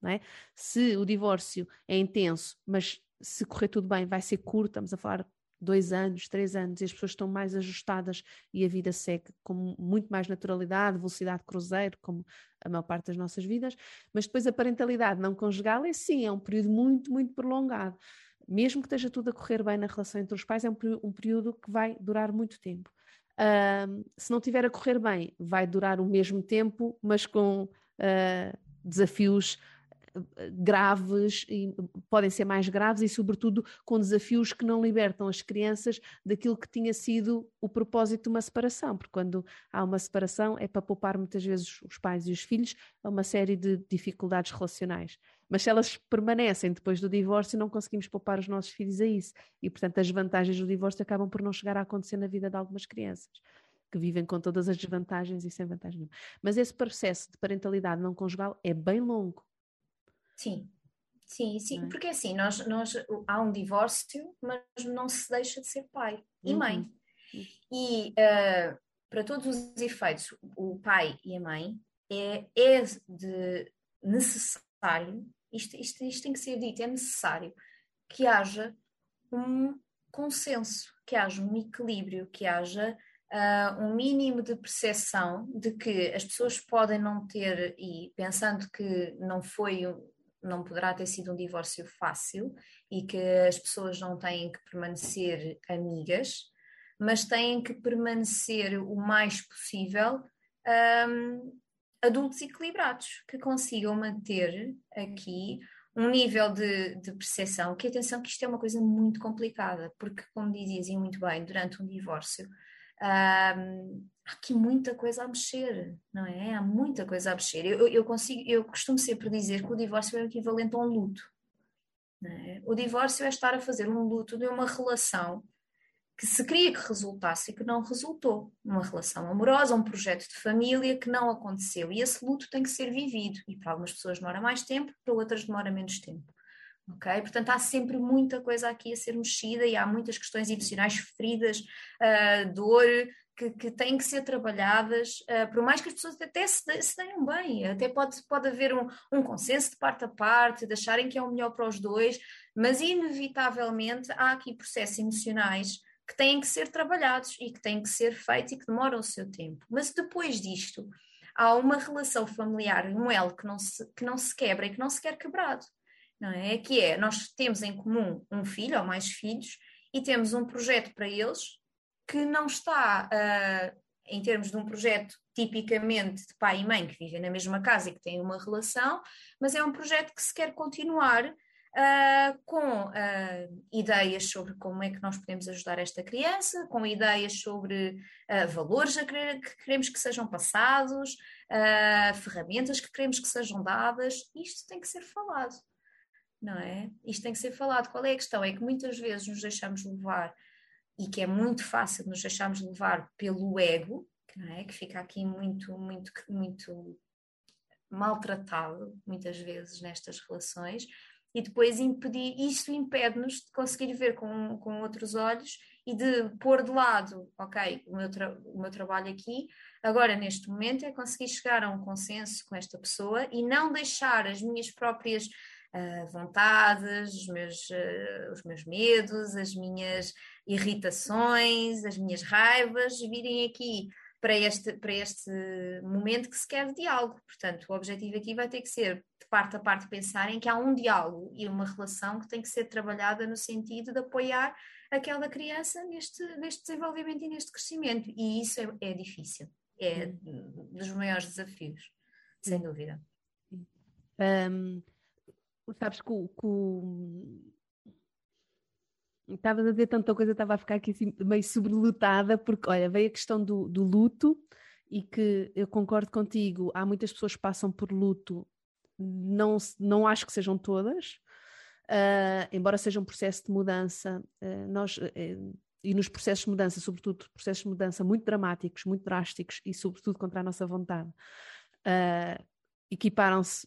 Não é? Se o divórcio é intenso, mas se correr tudo bem, vai ser curto, estamos a falar dois anos, três anos, e as pessoas estão mais ajustadas e a vida segue com muito mais naturalidade, velocidade de cruzeiro, como a maior parte das nossas vidas, mas depois a parentalidade não conjugal é sim, é um período muito, muito prolongado. Mesmo que esteja tudo a correr bem na relação entre os pais, é um, um período que vai durar muito tempo. Uh, se não tiver a correr bem, vai durar o mesmo tempo, mas com uh, desafios graves e podem ser mais graves e sobretudo com desafios que não libertam as crianças daquilo que tinha sido o propósito de uma separação, porque quando há uma separação é para poupar muitas vezes os pais e os filhos a uma série de dificuldades relacionais. Mas se elas permanecem depois do divórcio, não conseguimos poupar os nossos filhos a isso. E, portanto, as vantagens do divórcio acabam por não chegar a acontecer na vida de algumas crianças que vivem com todas as desvantagens e sem vantagem nenhuma. Mas esse processo de parentalidade não conjugal é bem longo. Sim, sim, sim, é? porque assim, nós, nós, há um divórcio, mas não se deixa de ser pai e uhum. mãe. E uh, para todos os efeitos, o pai e a mãe é, é de necessário, isto, isto, isto tem que ser dito, é necessário que haja um consenso, que haja um equilíbrio, que haja uh, um mínimo de percepção de que as pessoas podem não ter, e pensando que não foi não poderá ter sido um divórcio fácil e que as pessoas não têm que permanecer amigas, mas têm que permanecer o mais possível um, adultos equilibrados, que consigam manter aqui um nível de, de percepção, que atenção que isto é uma coisa muito complicada, porque como dizias muito bem, durante um divórcio, um, há aqui muita coisa a mexer, não é? Há muita coisa a mexer. Eu, eu consigo, eu costumo sempre dizer que o divórcio é o equivalente a um luto. É? O divórcio é estar a fazer um luto de uma relação que se queria que resultasse e que não resultou. Uma relação amorosa, um projeto de família que não aconteceu. E esse luto tem que ser vivido. E para algumas pessoas demora mais tempo, para outras demora menos tempo. Ok? Portanto, há sempre muita coisa aqui a ser mexida e há muitas questões emocionais, feridas, uh, dor, que, que, têm que ser trabalhadas, uh, por mais que as pessoas até se, se tenham bem, até pode, pode haver um, um consenso de parte a parte, de acharem que é o melhor para os dois, mas inevitavelmente há aqui processos emocionais que têm que ser trabalhados e que têm que ser feitos e que demoram o seu tempo. Mas depois disto, há uma relação familiar, um elo que não se, que não se quebra e que não se quer quebrado não é? Que é, nós temos em comum um filho ou mais filhos e temos um projeto para eles que não está, uh, em termos de um projeto tipicamente de pai e mãe que vivem na mesma casa e que têm uma relação, mas é um projeto que se quer continuar uh, com uh, ideias sobre como é que nós podemos ajudar esta criança, com ideias sobre valores a querer, que queremos que sejam passados, ferramentas que queremos que sejam dadas. Isto tem que ser falado não é? Isto tem que ser falado. Qual é a questão? É que muitas vezes nos deixamos levar, e que é muito fácil nos deixarmos levar pelo ego, é? que fica aqui muito, muito, muito maltratado, muitas vezes, nestas relações, e depois impedir, isto impede-nos de conseguir ver com, com outros olhos e de pôr de lado, ok, o meu, o meu trabalho aqui, agora neste momento é conseguir chegar a um consenso com esta pessoa e não deixar as minhas próprias uh, vontades, os meus, uh, os meus medos, as minhas irritações, as minhas raivas virem aqui para este, para este momento que se quer de diálogo. Portanto, o objetivo aqui vai ter que ser, de parte a parte, pensarem que há um diálogo e uma relação que tem que ser trabalhada no sentido de apoiar aquela criança neste, neste desenvolvimento e neste crescimento. E isso é, é difícil, é dos maiores desafios, sem dúvida. Um, sabes que o. Estavas a dizer tanta coisa, estava a ficar aqui assim, meio sobrelutada, porque olha, veio a questão do, do luto e que eu concordo contigo, há muitas pessoas que passam por luto, não, não acho que sejam todas, uh, embora seja um processo de mudança, uh, nós, uh, e nos processos de mudança, sobretudo processos de mudança muito dramáticos, muito drásticos e sobretudo contra a nossa vontade, equiparam-se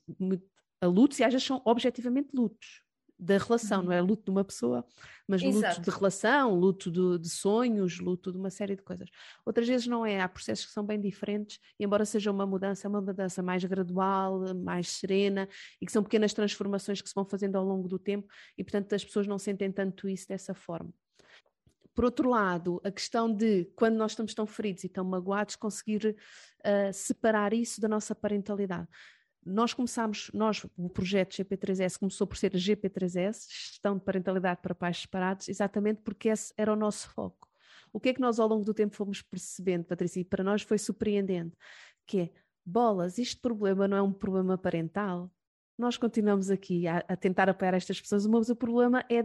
a lutos e às vezes são objetivamente lutos da relação, não é uhum. luto de uma pessoa, mas Exato. luto de relação, luto de, de, sonhos, luto de uma série de coisas. Outras vezes não é, há processos que são bem diferentes, e embora seja uma mudança, é uma mudança mais gradual, mais serena, e que são pequenas transformações que se vão fazendo ao longo do tempo, e portanto as pessoas não sentem tanto isso dessa forma. Por outro lado, a questão de quando nós estamos tão feridos e tão magoados, conseguir uh, separar isso da nossa parentalidade nós começámos, nós, o projeto GP3S começou por ser GP3S, Gestão de Parentalidade para Pais Separados, exatamente porque esse era o nosso foco. O que é que nós ao longo do tempo fomos percebendo, Patrícia, e para nós foi surpreendente, que é, bolas, este problema não é um problema parental, nós continuamos aqui a, a tentar apoiar estas pessoas, mas o problema é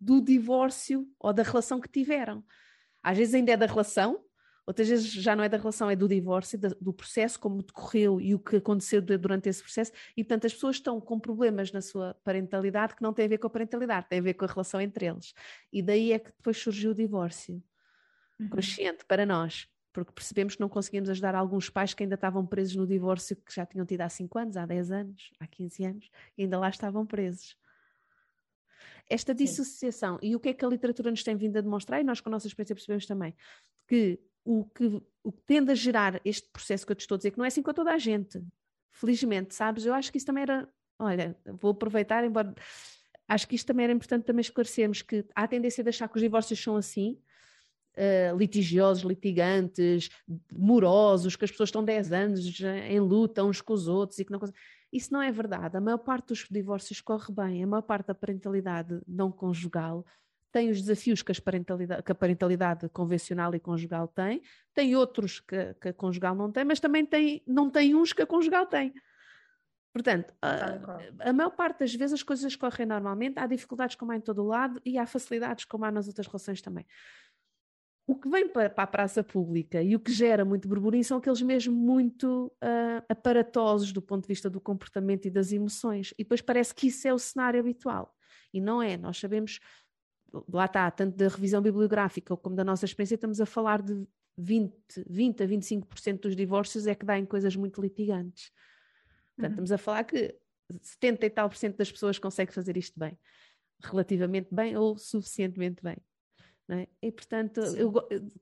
do divórcio ou da relação que tiveram. Às vezes ainda é da relação, outras vezes já não é da relação, é do divórcio, do processo, como decorreu e o que aconteceu durante esse processo, e portanto as pessoas estão com problemas na sua parentalidade que não têm a ver com a parentalidade, têm a ver com a relação entre eles. E daí é que depois surgiu o divórcio, uhum. consciente para nós, porque percebemos que não conseguimos ajudar alguns pais que ainda estavam presos no divórcio que já tinham tido há 5 anos, há 10 anos, há 15 anos, e ainda lá estavam presos. Esta dissociação, Sim. e o que é que a literatura nos tem vindo a demonstrar, e nós com a nossa experiência percebemos também, que o que, o que tende a gerar este processo que eu te estou a dizer, que não é assim com toda a gente, felizmente, sabes? Eu acho que isso também era, olha, vou aproveitar, embora acho que isto também era importante também esclarecermos que há a tendência de achar que os divórcios são assim, uh, litigiosos, litigantes, morosos, que as pessoas estão 10 anos em luta uns com os outros e que não Isso não é verdade. A maior parte dos divórcios corre bem, a maior parte da parentalidade não conjugal tem os desafios que, que, a parentalidade convencional e conjugal tem, tem outros que, que, a conjugal não tem, mas também tem, não tem uns que a conjugal tem. Portanto, a, a, maior parte das vezes as coisas correm normalmente, há dificuldades como há em todo o lado e há facilidades como há nas outras relações também. O que vem para, para a praça pública e o que gera muito burburinho são aqueles mesmo muito uh, aparatosos do ponto de vista do comportamento e das emoções. E depois parece que isso é o cenário habitual. E não é. Nós sabemos lá está, tanto da revisão bibliográfica como da nossa experiência, estamos a falar de 20, 20 a 25% dos divórcios é que dá em coisas muito litigantes. Portanto, uhum. estamos a falar que 70 e tal por cento das pessoas conseguem fazer isto bem, relativamente bem ou suficientemente bem. É? E portanto, eu,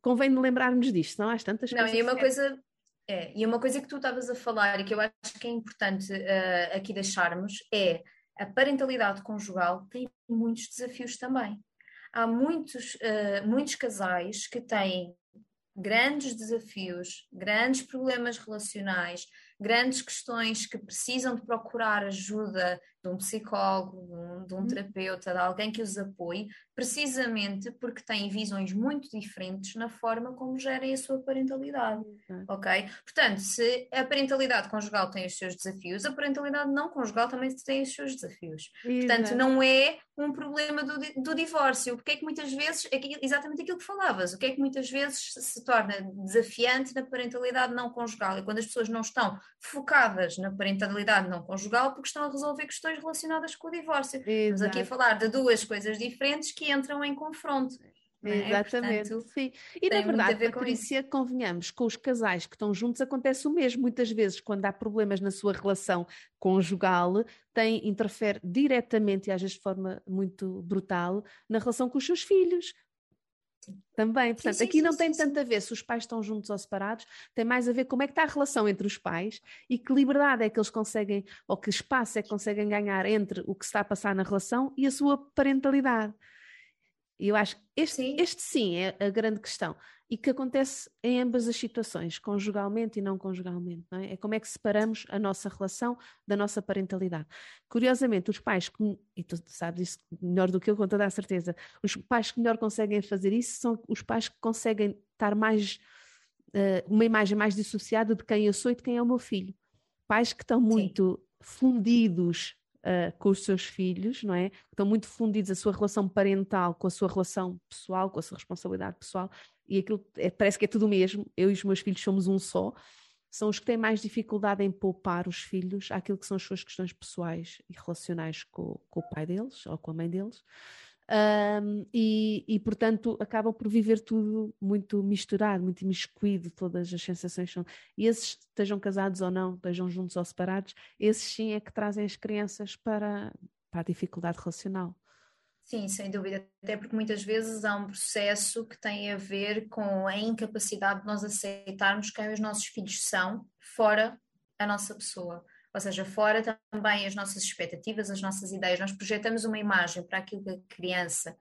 convém lembrarmos disto, não há tantas não, coisas. E uma coisa, é, e uma coisa que tu estavas a falar e que eu acho que é importante uh, aqui deixarmos é a parentalidade conjugal tem muitos desafios também há muitos, uh, muitos casais que têm grandes desafios, grandes problemas relacionais, grandes questões que precisam de procurar ajuda de um psicólogo, de um, de um uhum. terapeuta, de alguém que os apoie, precisamente porque têm visões muito diferentes na forma como gerem a sua parentalidade, uhum. ok? Portanto, se a parentalidade conjugal tem os seus desafios, a parentalidade não conjugal também tem os seus desafios. Uhum. Portanto, não é um problema do, do divórcio, porque é que muitas vezes, é exatamente aquilo que falavas, o que é que muitas vezes se torna desafiante na parentalidade não conjugal, é quando as pessoas não estão focadas na parentalidade não conjugal porque estão a resolver questões relacionadas com o divórcio. Exato. Estamos aqui a falar de duas coisas diferentes que entram em confronto. É? Exatamente, Portanto, sim. E na verdade, Patrícia, convenhamos, com os casais que estão juntos acontece o mesmo. Muitas vezes, quando há problemas na sua relação conjugal, tem, interfere diretamente e às vezes de forma muito brutal na relação com os seus filhos, também, portanto, sim, sim, aqui não sim, tem tanto a ver se os pais estão juntos ou separados, tem mais a ver como é que está a relação entre os pais e que liberdade é que eles conseguem, ou que espaço é que conseguem ganhar entre o que está a passar na relação e a sua parentalidade. E eu acho que este sim. este sim é a grande questão e que acontece em ambas as situações, conjugalmente e não conjugalmente. Não é? é como é que separamos a nossa relação da nossa parentalidade. Curiosamente, os pais, que, e tu sabes isso melhor do que eu, com toda a certeza, os pais que melhor conseguem fazer isso são os pais que conseguem estar mais, uh, uma imagem mais dissociada de quem eu sou e de quem é o meu filho. Pais que estão muito Sim. fundidos uh, com os seus filhos, não é? Estão muito fundidos a sua relação parental com a sua relação pessoal, com a sua responsabilidade pessoal, e aquilo é, parece que é tudo o mesmo. Eu e os meus filhos somos um só. São os que têm mais dificuldade em poupar os filhos àquilo que são as suas questões pessoais e relacionais com, com o pai deles ou com a mãe deles. Um, e, e, portanto, acabam por viver tudo muito misturado, muito imiscuído, todas as sensações são. E esses, estejam casados ou não, estejam juntos ou separados, esses sim é que trazem as crianças para, para a dificuldade relacional. Sim, sem dúvida, até porque muitas vezes há um processo que tem a ver com a incapacidade de nós aceitarmos quem os nossos filhos são fora a nossa pessoa. Ou seja, fora também as nossas expectativas, as nossas ideias, nós projetamos uma imagem para aquilo que a criança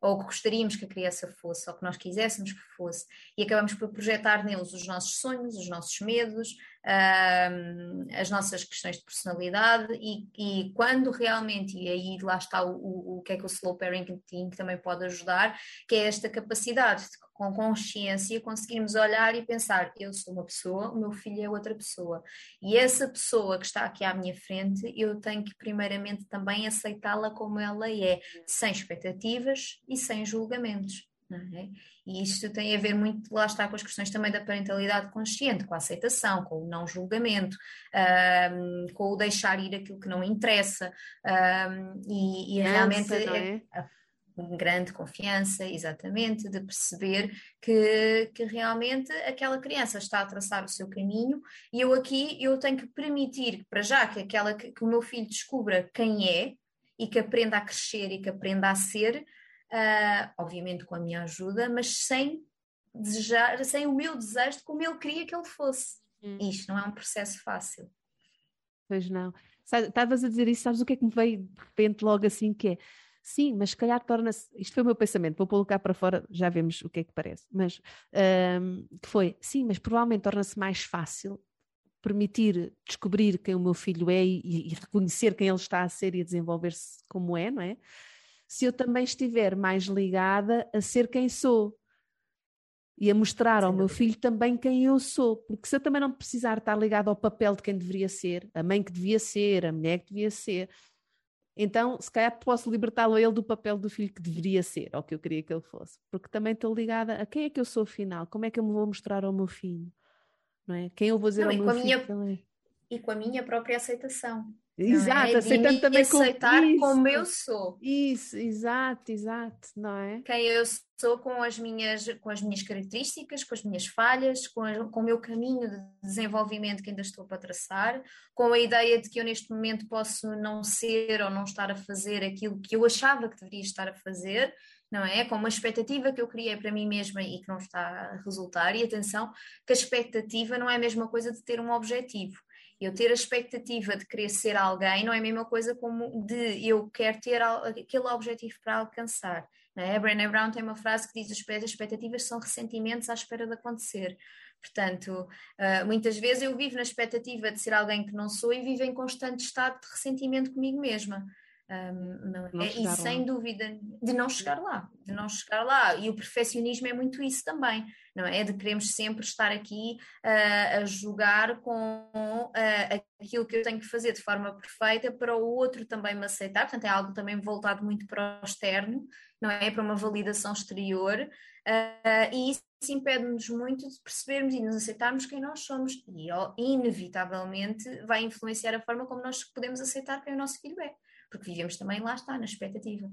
ou que gostaríamos que a criança fosse, ou que nós quiséssemos que fosse, e acabamos por projetar neles os nossos sonhos, os nossos medos, as nossas questões de personalidade, e, e, quando realmente, e aí lá está o, o, o que é que o slow parenting também pode ajudar, que é esta capacidade de com consciência, conseguirmos olhar e pensar: eu sou uma pessoa, o meu filho é outra pessoa. E essa pessoa que está aqui à minha frente, eu tenho que, primeiramente, também aceitá-la como ela é, sem expectativas e sem julgamentos. É? E isto tem a ver muito, lá está, com as questões também da parentalidade consciente, com a aceitação, com o não julgamento, um, com o deixar ir aquilo que não interessa, um, e, e realmente. É? É, grande confiança, exatamente, de perceber que, que realmente aquela criança está a traçar o seu caminho e eu aqui eu tenho que permitir, para já, que, aquela, que, que o meu filho descubra quem é e que aprenda a crescer e que aprenda a ser, uh, obviamente com a minha ajuda, mas sem desejar, sem o meu desejo de como ele queria que ele fosse. Hum. Isto não é um processo fácil. Pois não. Estavas a dizer isso, sabes o que é que me veio de repente logo assim que é? Sim, mas se calhar torna-se. Isto foi o meu pensamento, vou colocar para fora, já vemos o que é que parece. Mas um, que foi, sim, mas provavelmente torna-se mais fácil permitir descobrir quem o meu filho é e, e reconhecer quem ele está a ser e a desenvolver-se como é, não é? Se eu também estiver mais ligada a ser quem sou e a mostrar ao meu filho também quem eu sou, porque se eu também não precisar estar ligado ao papel de quem deveria ser, a mãe que devia ser, a mulher que devia ser, então, se calhar posso libertá-lo ele do papel do filho que deveria ser, ou que eu queria que ele fosse. Porque também estou ligada a quem é que eu sou afinal, como é que eu me vou mostrar ao meu filho, não é? Quem eu vou dizer não, ao meu filho minha, também. E com a minha própria aceitação. Exato, é? aceitando também aceitar com... como eu sou. Isso, exato, exato, não é? Quem eu sou com as minhas, com as minhas características, com as minhas falhas, com, a, com o meu caminho de desenvolvimento que ainda estou para traçar, com a ideia de que eu neste momento posso não ser ou não estar a fazer aquilo que eu achava que deveria estar a fazer, não é? Com uma expectativa que eu criei para mim mesma e que não está a resultar. E atenção, que a expectativa não é a mesma coisa de ter um objetivo eu ter a expectativa de querer ser alguém não é a mesma coisa como de eu quero ter aquele objetivo para alcançar. Né? A Brené Brown tem uma frase que diz as expectativas são ressentimentos à espera de acontecer. Portanto, uh, muitas vezes eu vivo na expectativa de ser alguém que não sou e vivo em constante estado de ressentimento comigo mesma. Um, não, não é, e sem lá. dúvida de não chegar lá, de não chegar lá. E o perfeccionismo é muito isso também, não é? De queremos sempre estar aqui uh, a jogar com uh, aquilo que eu tenho que fazer de forma perfeita para o outro também me aceitar. Portanto, é algo também voltado muito para o externo, não é? Para uma validação exterior. Uh, e isso impede-nos muito de percebermos e nos aceitarmos quem nós somos. E, inevitavelmente, vai influenciar a forma como nós podemos aceitar quem o nosso filho é porque vivemos também lá está, na expectativa.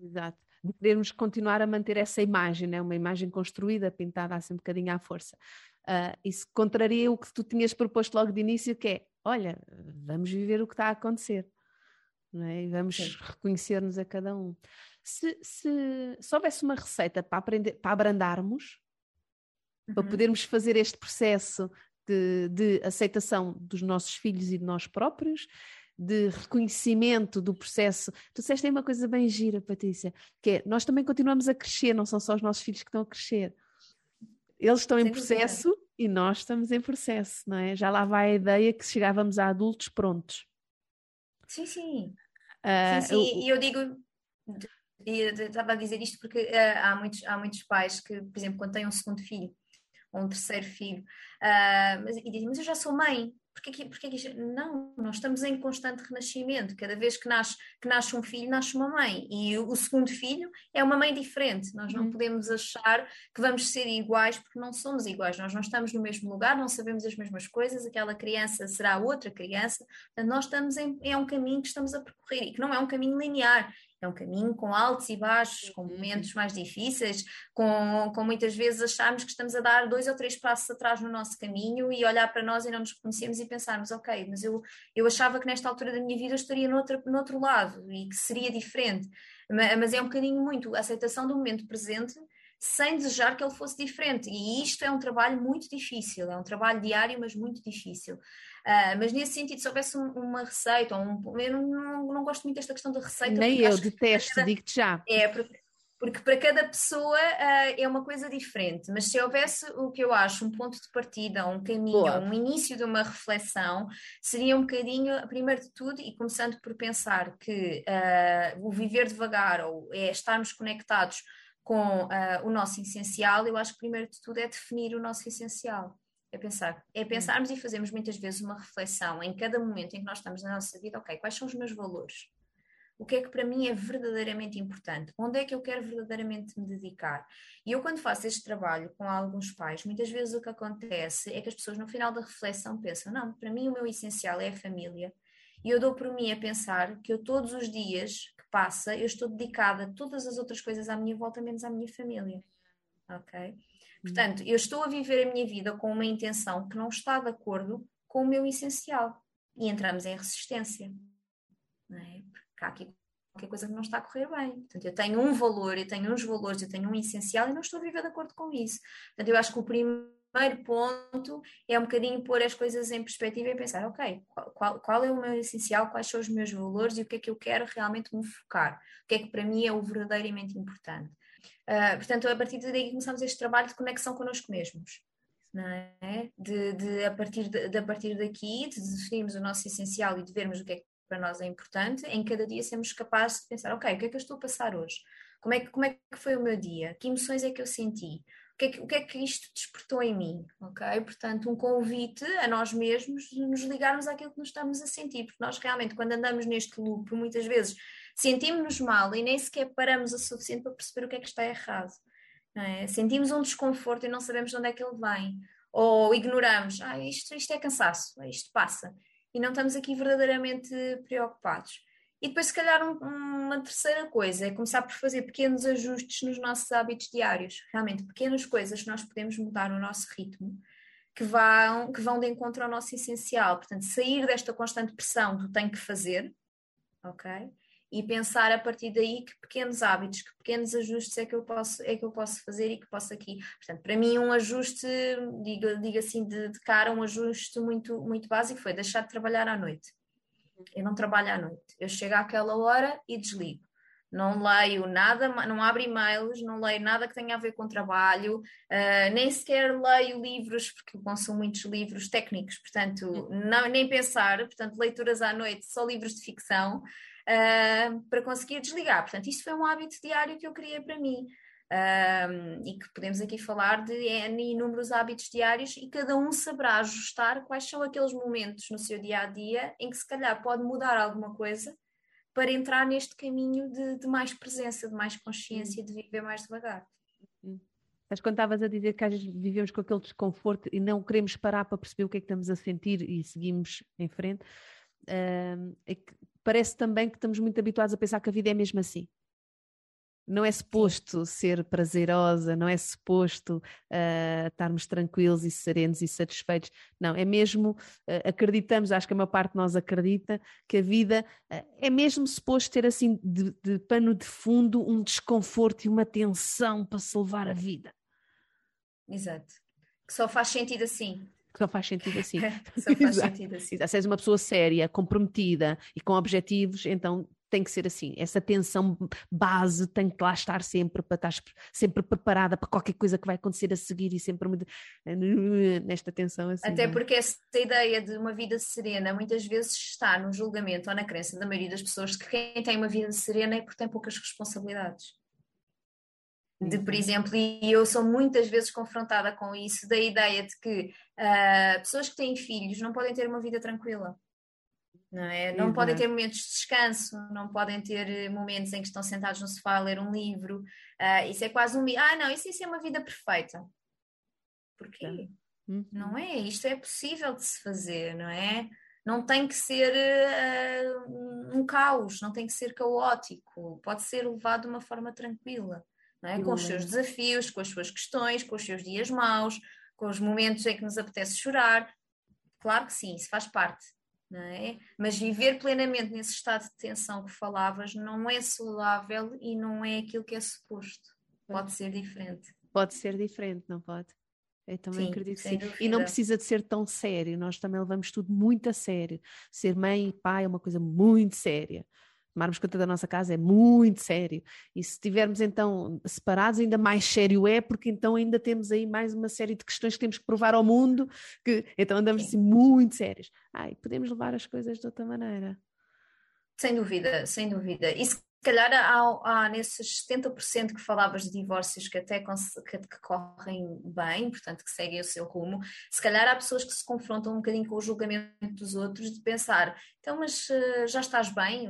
Exato. De querermos continuar a manter essa imagem, né? uma imagem construída, pintada assim um bocadinho à força. Uh, isso contraria o que tu tinhas proposto logo de início, que é, olha, vamos viver o que está a acontecer. Não é? E vamos reconhecer-nos a cada um. Se, se, se houvesse uma receita para, aprender, para abrandarmos, uhum. para podermos fazer este processo de, de, aceitação dos nossos filhos e de nós próprios, de reconhecimento do processo. Tu disseste aí uma coisa bem gira, Patrícia, que é nós também continuamos a crescer, não são só os nossos filhos que estão a crescer. Eles estão Sem em processo dúvida. e nós estamos em processo, não é? Já lá vai a ideia que chegávamos a adultos prontos. Sim, sim. Uh, sim, sim. E eu, digo, eu estava a dizer isto porque uh, há, muitos, há muitos pais que, por exemplo, quando têm um segundo filho ou um terceiro filho, uh, mas, e dizem, mas eu já sou mãe, porque, porque não, nós estamos em constante renascimento. Cada vez que nasce, que nasce um filho, nasce uma mãe. E o, o segundo filho é uma mãe diferente. Nós não uhum. podemos achar que vamos ser iguais porque não somos iguais. Nós não estamos no mesmo lugar, não sabemos as mesmas coisas. Aquela criança será outra criança. Portanto, nós estamos em é um caminho que estamos a percorrer e que não é um caminho linear. É um caminho com altos e baixos, com uhum. momentos mais difíceis, com, com muitas vezes acharmos que estamos a dar dois ou três passos atrás no nosso caminho e olhar para nós e não nos reconhecemos e pensarmos, ok, mas eu, eu achava que nesta altura da minha vida eu estaria no outro, no outro lado e que seria diferente. Mas é um bocadinho muito a aceitação do momento presente sem desejar que ele fosse diferente. E isto é um trabalho muito difícil, é um trabalho diário, mas muito difícil. Uh, mas nesse sentido, se houvesse um, uma receita, ou um, eu não, não, não, gosto muito desta questão da receita. Nem eu detesto, digo-te já. É, porque, porque para cada pessoa uh, é uma coisa diferente, mas se houvesse o que eu acho, um ponto de partida, um caminho, Boa. um início de uma reflexão, seria um bocadinho, primeiro de tudo, e começando por pensar que uh, o viver devagar ou é estarmos conectados com uh, o nosso essencial, eu acho que primeiro de tudo é definir o nosso essencial. É pensar, é pensarmos e fazermos muitas vezes uma reflexão em cada momento em que nós estamos na nossa vida, ok, quais são os meus valores? O que é que para mim é verdadeiramente importante? Onde é que eu quero verdadeiramente me dedicar? E eu, quando faço este trabalho com alguns pais, muitas vezes o que acontece é que as pessoas, no final da reflexão, pensam: não, para mim o meu essencial é a família. E eu dou por mim a pensar que eu, todos os dias, passa, eu estou dedicada a todas as outras coisas à minha volta, menos à minha família. Ok? Portanto, eu estou a viver a minha vida com uma intenção que não está de acordo com o meu essencial. E entramos em resistência. Não é? Porque há aqui qualquer coisa que não está a correr bem. Portanto, eu tenho um valor, eu tenho uns valores, eu tenho um essencial e não estou a viver de acordo com isso. Portanto, eu acho que o primeiro primeiro ponto é um bocadinho pôr as coisas em perspectiva e pensar, ok, qual, qual, é o meu essencial, quais são os meus valores e o que é que eu quero realmente me focar, o que é que para mim é o verdadeiramente importante. Uh, portanto, a partir daí começamos este trabalho de conexão connosco mesmos. É? De, de, a, partir de, de, a partir daqui, de definirmos o nosso essencial e de vermos o que é que para nós é importante, em cada dia sermos capazes de pensar, ok, o que é que eu estou a passar hoje? Como é que, como é que foi o meu dia? Que emoções é que eu senti? Que é que, o que é que isto despertou em mim, ok? Portanto, um convite a nós mesmos de nos ligarmos àquilo que nos estamos a sentir, porque nós realmente, quando andamos neste loop, muitas vezes sentimos-nos mal e nem sequer paramos o suficiente para perceber o que é que está errado. É? Sentimos um desconforto e não sabemos de onde é que ele vem, ou ignoramos, ah, isto, isto é cansaço, isto passa, e não estamos aqui verdadeiramente preocupados. E depois, se calhar, um, uma terceira coisa é começar por fazer pequenos ajustes nos nossos hábitos diários. Realmente, pequenas coisas que nós podemos mudar no nosso ritmo, que vão, que vão de encontro ao nosso essencial. Portanto, sair desta constante pressão do tenho que fazer, ok? E pensar a partir daí que pequenos hábitos, que pequenos ajustes é que eu posso, é que eu posso fazer e que posso aqui. Portanto, para mim, um ajuste, digo, digo assim de, de cara, um ajuste muito, muito básico foi deixar de trabalhar à noite eu não trabalho à noite. Eu chego àquela hora e desligo. Não leio nada, não abro e-mails, não leio nada que tenha a ver com trabalho, uh, nem sequer leio livros, porque eu consumo muitos livros técnicos, portanto, não, nem pensar, portanto, leituras à noite, só livros de ficção, uh, para conseguir desligar. Portanto, isto foi um hábito diário que eu criei para mim um, e que podemos aqui falar de inúmeros hábitos diários e cada um saberá ajustar quais são aqueles momentos no seu dia a dia em que se calhar pode mudar alguma coisa para entrar neste caminho de, de mais presença, de mais consciência, de viver mais devagar. Mas quando estavas a dizer que às vezes vivemos com aquele desconforto e não queremos parar para perceber o que é que estamos a sentir e seguimos em frente, é parece também que estamos muito habituados a pensar que a vida é mesmo assim não é suposto ser prazerosa, não é suposto uh, estarmos tranquilos e serenos e satisfeitos. Não, é mesmo, uh, acreditamos, acho que a maior parte de nós acredita, que a vida uh, é mesmo suposto ter assim de, de, pano de fundo um desconforto e uma tensão para se levar a vida. Exato. Que só faz sentido assim. Que só faz sentido assim. só faz sentido assim. Se és uma pessoa séria, comprometida e com objetivos, então tem que ser assim. Essa tensão base tem que lá estar sempre para estar sempre preparada para qualquer coisa que vai acontecer a seguir e sempre nesta tensão assim. Até é? porque essa ideia de uma vida serena muitas vezes está no julgamento ou na crença da maioria das pessoas que quem tem uma vida serena é porque tem poucas responsabilidades. De, por exemplo, e eu sou muitas vezes confrontada com isso, da ideia de que uh, pessoas que têm filhos não podem ter uma vida tranquila. Não, é? não podem ter momentos de descanso, não podem ter eh, momentos em que estão sentados no sofá a ler um livro. Uh, isso é quase um. Ah, não, isso, isso é uma vida perfeita. Porquê? Uhum. Não é? Isto é possível de se fazer, não é? Não tem que ser uh, um caos, não tem que ser caótico, pode ser levado de uma forma tranquila, não é? com os seus desafios, com as suas questões, com os seus dias maus, com os momentos em que nos apetece chorar. Claro que sim, isso faz parte, é? Mas viver plenamente nesse estado de tensão que falavas não é saudável e não é aquilo que é suposto. Pode ser diferente. Pode ser diferente, não pode? Eu também sim, acredito que sim. Dúvida. E não precisa de ser tão sério, nós também levamos tudo muito a sério. Ser mãe e pai é uma coisa muito séria. Tomarmos conta da nossa casa é muito sério. E se estivermos então separados, ainda mais sério é, porque então ainda temos aí mais uma série de questões que temos que provar ao mundo, que então andamos assim muito sérios. Ai, podemos levar as coisas de outra maneira. Sem dúvida, sem dúvida. E se calhar há, há nesses 70% que falavas de divórcios que até que, que, correm bem, portanto que seguem o seu rumo, se calhar há pessoas que se confrontam um bocadinho com o julgamento dos outros de pensar, então mas uh, já estás bem,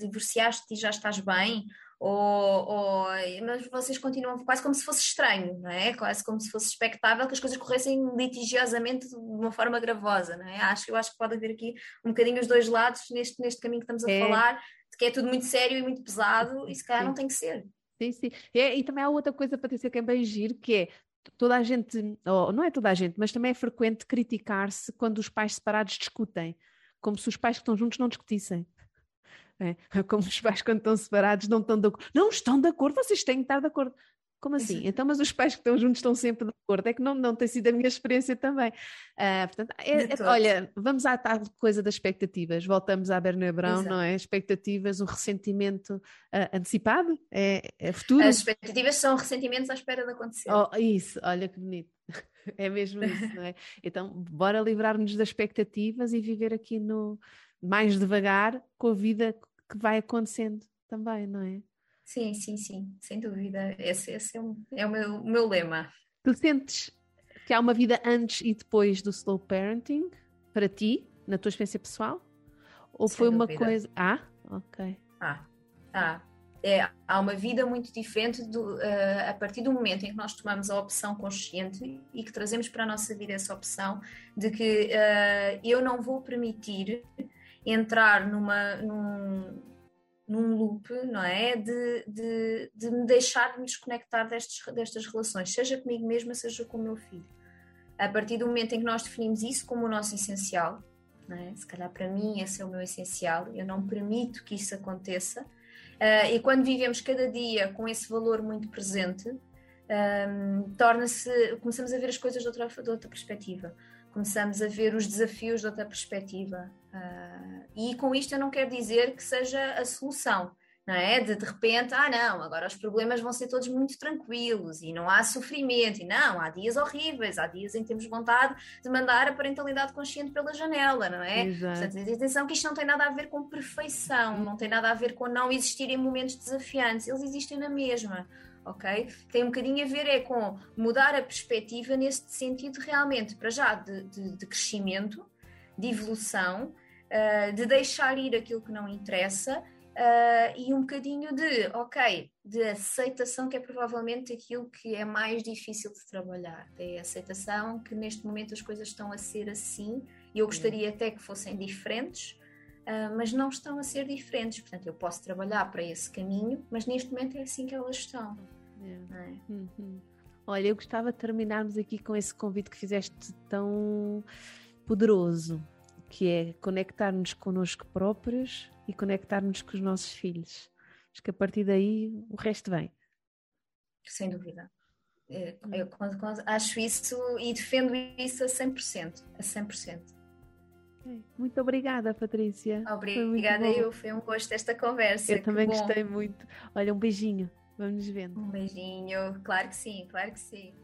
divorciaste e já estás bem, ou, ou, mas vocês continuam quase como se fosse estranho, não é? Quase como se fosse expectável que as coisas corressem litigiosamente de uma forma gravosa, não é? Acho, eu acho que pode haver aqui um bocadinho os dois lados neste, neste caminho que estamos a é. falar, que é tudo muito sério e muito pesado, e se calhar sim. não tem que ser. Sim, sim. É, e também há outra coisa, Patrícia, que é bem giro, que é toda a gente, ou não é toda a gente, mas também é frequente criticar-se quando os pais separados discutem, como se os pais que estão juntos não discutissem. É, como os pais, quando estão separados, não estão de acordo. Não estão de acordo, vocês têm que estar de acordo. Como assim? Então, mas os pais que estão juntos estão sempre de acordo. É que não, não tem sido a minha experiência também. Uh, portanto, é, é, olha, vamos à tal coisa das expectativas. Voltamos à Berna Brown, Exato. não é? Expectativas, um ressentimento uh, antecipado? É, é futuro? As expectativas são ressentimentos à espera de acontecer. Oh, isso, olha que bonito. É mesmo isso, não é? Então, bora livrar-nos das expectativas e viver aqui no mais devagar com a vida que vai acontecendo também, não é? Sim, sim, sim, sem dúvida. Esse, esse é, um, é o, meu, o meu lema. Tu sentes que há uma vida antes e depois do slow parenting para ti, na tua experiência pessoal? Ou Sem foi uma dúvida. coisa. Ah, ok. Ah, ah. É, há uma vida muito diferente do, uh, a partir do momento em que nós tomamos a opção consciente e que trazemos para a nossa vida essa opção de que uh, eu não vou permitir entrar numa, num, num loop, não é? De, de, de me deixar de me desconectar destes, destas relações, seja comigo mesma, seja com o meu filho. A partir do momento em que nós definimos isso como o nosso essencial, é? se calhar para mim esse é o meu essencial, eu não permito que isso aconteça. Uh, e quando vivemos cada dia com esse valor muito presente, um, torna-se, começamos a ver as coisas de outra, de outra perspectiva começamos a ver os desafios de outra perspectiva. Uh, e com isto eu não quero dizer que seja a solução, não é? De de repente, ah, não, agora os problemas vão ser todos muito tranquilos e não há sofrimento, e não, há dias horríveis, há dias em que temos vontade de mandar a parentalidade consciente pela janela, não é? Exato. Portanto, atenção que isto não tem nada a ver com perfeição, não tem nada a ver com não existirem momentos desafiantes, eles existem na mesma ok? Tem um bocadinho a ver é com mudar a perspectiva nesse sentido realmente, para já, de, de, de crescimento, de evolução, uh, de deixar ir aquilo que não interessa uh, e um bocadinho de, ok, de aceitação, que é provavelmente aquilo que é mais difícil de trabalhar. É a aceitação que neste momento as coisas estão a ser assim e eu gostaria até que fossem diferentes. Uh, mas não estão a ser diferentes, portanto, eu posso trabalhar para esse caminho, mas neste momento é assim que elas estão. É. Uhum. Olha, eu gostava de terminarmos aqui com esse convite que fizeste tão poderoso, que é conectar-nos connosco próprios e conectar-nos com os nossos filhos. Acho que a partir daí o resto vem. Sem dúvida. Eu, hum. eu acho isso e defendo isso a 100%. A 100%. Muito obrigada, Patrícia. Obrigada, foi eu. Foi um gosto esta conversa. Eu também gostei muito. Olha, um beijinho. Vamos vendo. Um beijinho. Claro que sim, claro que sim.